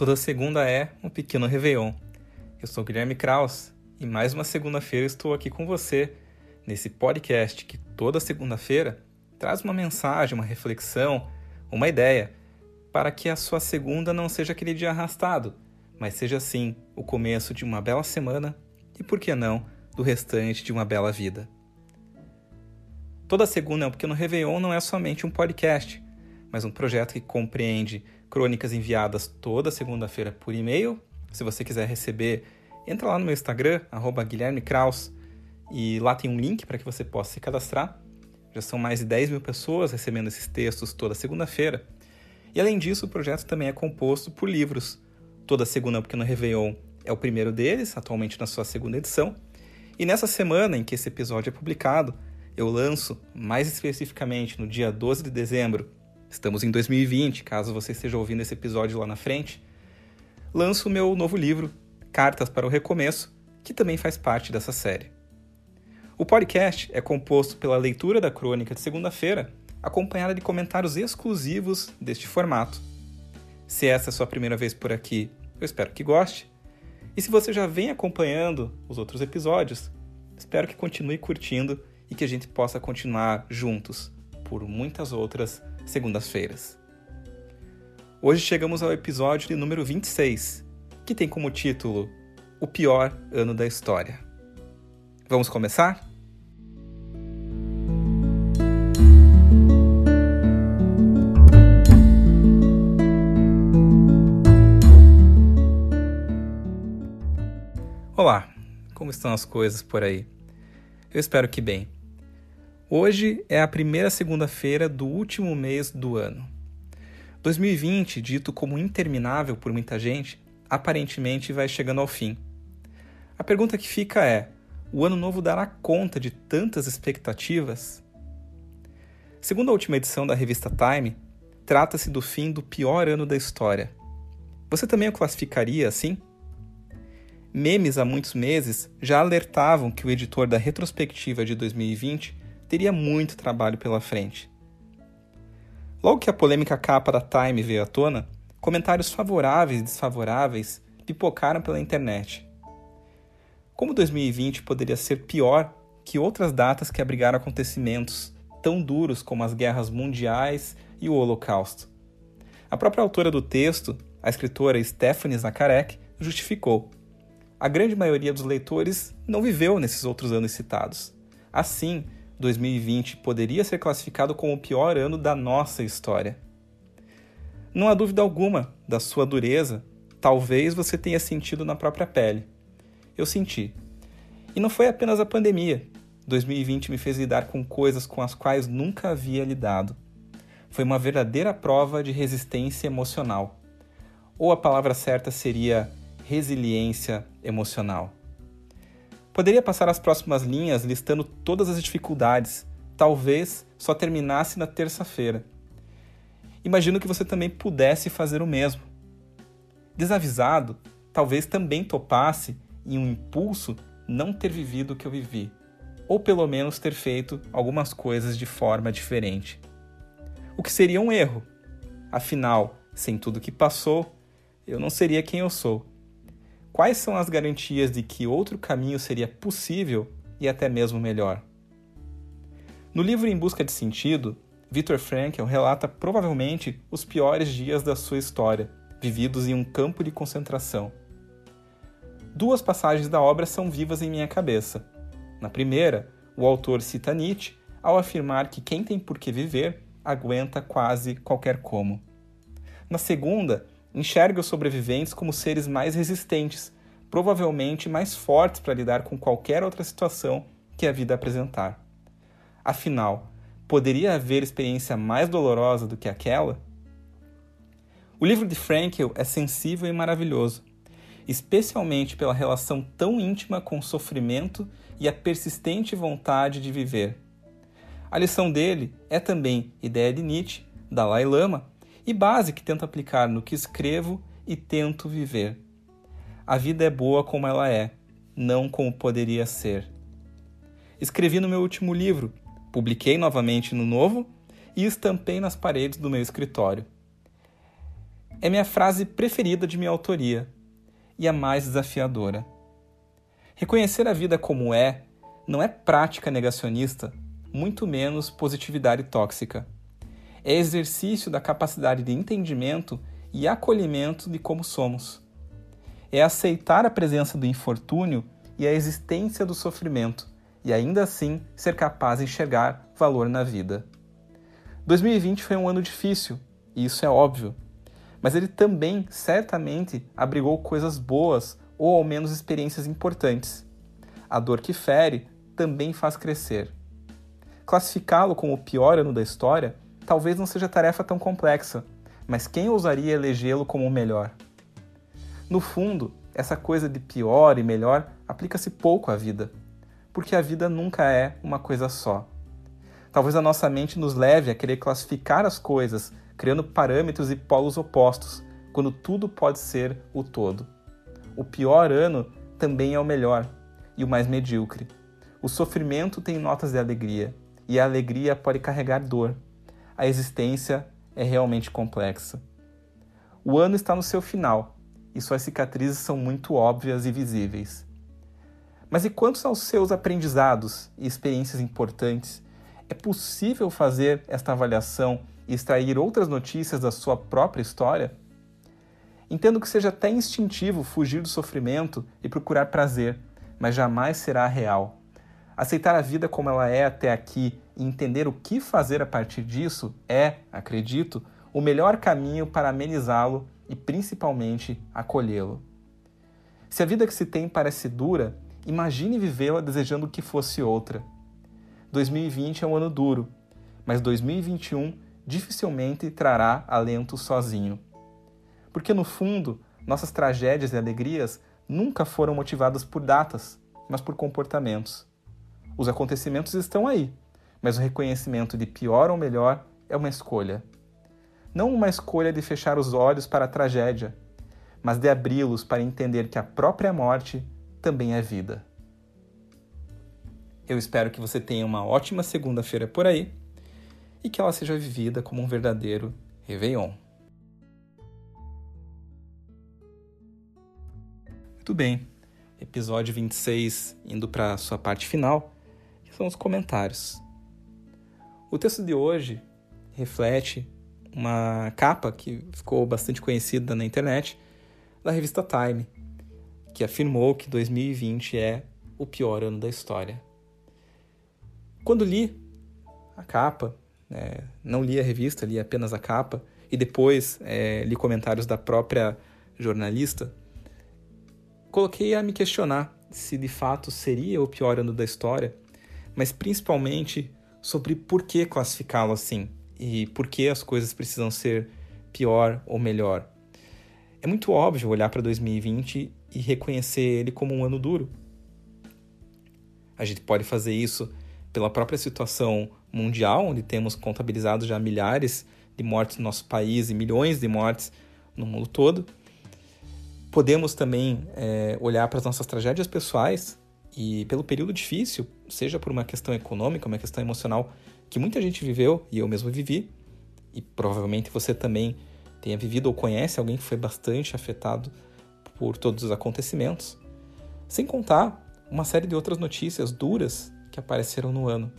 Toda segunda é um pequeno Réveillon. Eu sou Guilherme Kraus e mais uma segunda-feira estou aqui com você nesse podcast que toda segunda-feira traz uma mensagem, uma reflexão, uma ideia para que a sua segunda não seja aquele dia arrastado, mas seja sim o começo de uma bela semana e, por que não, do restante de uma bela vida. Toda segunda é um pequeno Réveillon não é somente um podcast, mas um projeto que compreende crônicas enviadas toda segunda-feira por e-mail. Se você quiser receber, entra lá no meu Instagram, Guilherme Kraus, e lá tem um link para que você possa se cadastrar. Já são mais de 10 mil pessoas recebendo esses textos toda segunda-feira. E além disso, o projeto também é composto por livros. Toda segunda, porque no Réveillon é o primeiro deles, atualmente na sua segunda edição. E nessa semana em que esse episódio é publicado, eu lanço, mais especificamente no dia 12 de dezembro, estamos em 2020, caso você esteja ouvindo esse episódio lá na frente, lanço o meu novo livro, Cartas para o Recomeço, que também faz parte dessa série. O podcast é composto pela leitura da crônica de segunda-feira, acompanhada de comentários exclusivos deste formato. Se essa é a sua primeira vez por aqui, eu espero que goste. E se você já vem acompanhando os outros episódios, espero que continue curtindo e que a gente possa continuar juntos por muitas outras segundas-feiras. Hoje chegamos ao episódio de número 26, que tem como título O pior ano da história. Vamos começar? Olá, como estão as coisas por aí? Eu espero que bem. Hoje é a primeira segunda-feira do último mês do ano. 2020, dito como interminável por muita gente, aparentemente vai chegando ao fim. A pergunta que fica é: o ano novo dará conta de tantas expectativas? Segundo a última edição da revista Time, trata-se do fim do pior ano da história. Você também o classificaria assim? Memes há muitos meses já alertavam que o editor da retrospectiva de 2020 teria muito trabalho pela frente. Logo que a polêmica capa da Time veio à tona, comentários favoráveis e desfavoráveis pipocaram pela internet. Como 2020 poderia ser pior que outras datas que abrigaram acontecimentos tão duros como as guerras mundiais e o Holocausto? A própria autora do texto, a escritora Stephanie Zakarek, justificou. A grande maioria dos leitores não viveu nesses outros anos citados. Assim, 2020 poderia ser classificado como o pior ano da nossa história. Não há dúvida alguma da sua dureza, talvez você tenha sentido na própria pele. Eu senti. E não foi apenas a pandemia. 2020 me fez lidar com coisas com as quais nunca havia lidado. Foi uma verdadeira prova de resistência emocional. Ou a palavra certa seria resiliência emocional. Poderia passar as próximas linhas listando todas as dificuldades, talvez só terminasse na terça-feira. Imagino que você também pudesse fazer o mesmo. Desavisado, talvez também topasse, em um impulso, não ter vivido o que eu vivi, ou pelo menos ter feito algumas coisas de forma diferente. O que seria um erro. Afinal, sem tudo que passou, eu não seria quem eu sou. Quais são as garantias de que outro caminho seria possível e até mesmo melhor? No livro Em Busca de Sentido, Viktor Frankl relata provavelmente os piores dias da sua história, vividos em um campo de concentração. Duas passagens da obra são vivas em minha cabeça. Na primeira, o autor cita Nietzsche ao afirmar que quem tem por que viver aguenta quase qualquer como. Na segunda, enxerga os sobreviventes como seres mais resistentes, provavelmente mais fortes para lidar com qualquer outra situação que a vida apresentar. Afinal, poderia haver experiência mais dolorosa do que aquela? O livro de Frankl é sensível e maravilhoso, especialmente pela relação tão íntima com o sofrimento e a persistente vontade de viver. A lição dele é também ideia de Nietzsche, Dalai Lama e base que tento aplicar no que escrevo e tento viver. A vida é boa como ela é, não como poderia ser. Escrevi no meu último livro, publiquei novamente no novo e estampei nas paredes do meu escritório. É minha frase preferida de minha autoria e a mais desafiadora. Reconhecer a vida como é não é prática negacionista, muito menos positividade tóxica. É exercício da capacidade de entendimento e acolhimento de como somos. É aceitar a presença do infortúnio e a existência do sofrimento, e ainda assim ser capaz de enxergar valor na vida. 2020 foi um ano difícil, e isso é óbvio, mas ele também certamente abrigou coisas boas ou ao menos experiências importantes. A dor que fere também faz crescer. Classificá-lo como o pior ano da história talvez não seja tarefa tão complexa, mas quem ousaria elegê-lo como o melhor? No fundo, essa coisa de pior e melhor aplica-se pouco à vida, porque a vida nunca é uma coisa só. Talvez a nossa mente nos leve a querer classificar as coisas, criando parâmetros e polos opostos, quando tudo pode ser o todo. O pior ano também é o melhor e o mais medíocre. O sofrimento tem notas de alegria e a alegria pode carregar dor. A existência é realmente complexa. O ano está no seu final e suas cicatrizes são muito óbvias e visíveis. Mas e quantos aos seus aprendizados e experiências importantes é possível fazer esta avaliação e extrair outras notícias da sua própria história? Entendo que seja até instintivo fugir do sofrimento e procurar prazer, mas jamais será real. Aceitar a vida como ela é até aqui e entender o que fazer a partir disso é, acredito, o melhor caminho para amenizá-lo e principalmente acolhê-lo. Se a vida que se tem parece dura, imagine vivê-la desejando que fosse outra. 2020 é um ano duro, mas 2021 dificilmente trará alento sozinho. Porque no fundo, nossas tragédias e alegrias nunca foram motivadas por datas, mas por comportamentos. Os acontecimentos estão aí, mas o reconhecimento de pior ou melhor é uma escolha. Não uma escolha de fechar os olhos para a tragédia, mas de abri-los para entender que a própria morte também é vida. Eu espero que você tenha uma ótima segunda-feira por aí e que ela seja vivida como um verdadeiro Réveillon. Muito bem, episódio 26 indo para a sua parte final, que são os comentários. O texto de hoje reflete uma capa que ficou bastante conhecida na internet da revista Time, que afirmou que 2020 é o pior ano da história. Quando li a capa, é, não li a revista, li apenas a capa, e depois é, li comentários da própria jornalista, coloquei a me questionar se de fato seria o pior ano da história, mas principalmente sobre por que classificá-lo assim e por que as coisas precisam ser pior ou melhor. É muito óbvio olhar para 2020 e reconhecer ele como um ano duro. A gente pode fazer isso pela própria situação mundial, onde temos contabilizado já milhares de mortes no nosso país e milhões de mortes no mundo todo. Podemos também é, olhar para as nossas tragédias pessoais e pelo período difícil, seja por uma questão econômica, uma questão emocional que muita gente viveu e eu mesmo vivi, e provavelmente você também tenha vivido ou conhece alguém que foi bastante afetado por todos os acontecimentos, sem contar uma série de outras notícias duras que apareceram no ano.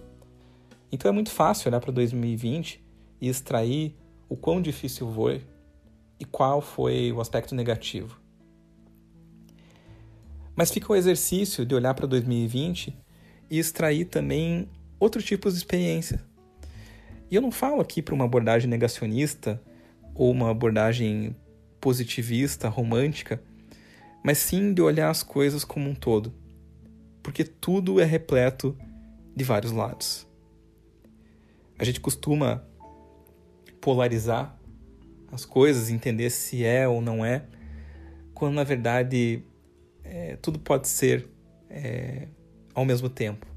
Então é muito fácil olhar para 2020 e extrair o quão difícil foi e qual foi o aspecto negativo. Mas fica o exercício de olhar para 2020 e extrair também outros tipos de experiência. E eu não falo aqui para uma abordagem negacionista ou uma abordagem positivista, romântica, mas sim de olhar as coisas como um todo. Porque tudo é repleto de vários lados. A gente costuma polarizar as coisas, entender se é ou não é, quando na verdade é, tudo pode ser é, ao mesmo tempo.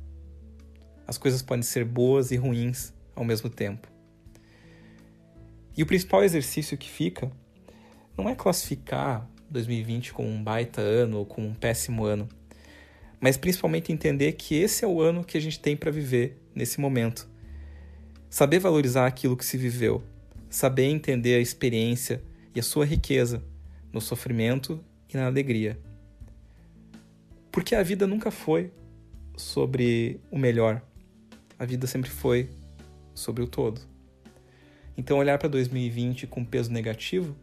As coisas podem ser boas e ruins ao mesmo tempo. E o principal exercício que fica não é classificar 2020 como um baita ano ou como um péssimo ano, mas principalmente entender que esse é o ano que a gente tem para viver nesse momento. Saber valorizar aquilo que se viveu, saber entender a experiência e a sua riqueza no sofrimento e na alegria. Porque a vida nunca foi sobre o melhor, a vida sempre foi sobre o todo. Então, olhar para 2020 com peso negativo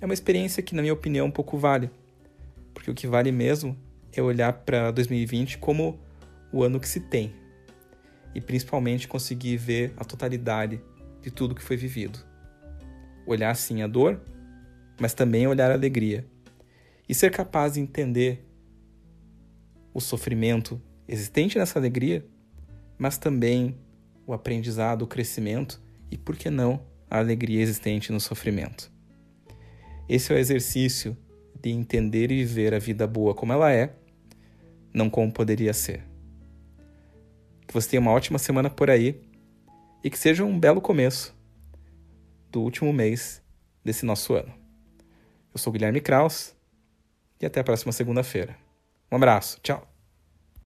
é uma experiência que, na minha opinião, pouco vale. Porque o que vale mesmo é olhar para 2020 como o ano que se tem e principalmente conseguir ver a totalidade de tudo que foi vivido. Olhar sim a dor, mas também olhar a alegria e ser capaz de entender o sofrimento existente nessa alegria, mas também o aprendizado, o crescimento e, por que não, a alegria existente no sofrimento. Esse é o exercício de entender e viver a vida boa como ela é, não como poderia ser. Que você tenha uma ótima semana por aí e que seja um belo começo do último mês desse nosso ano. Eu sou Guilherme Kraus e até a próxima segunda-feira. Um abraço, tchau!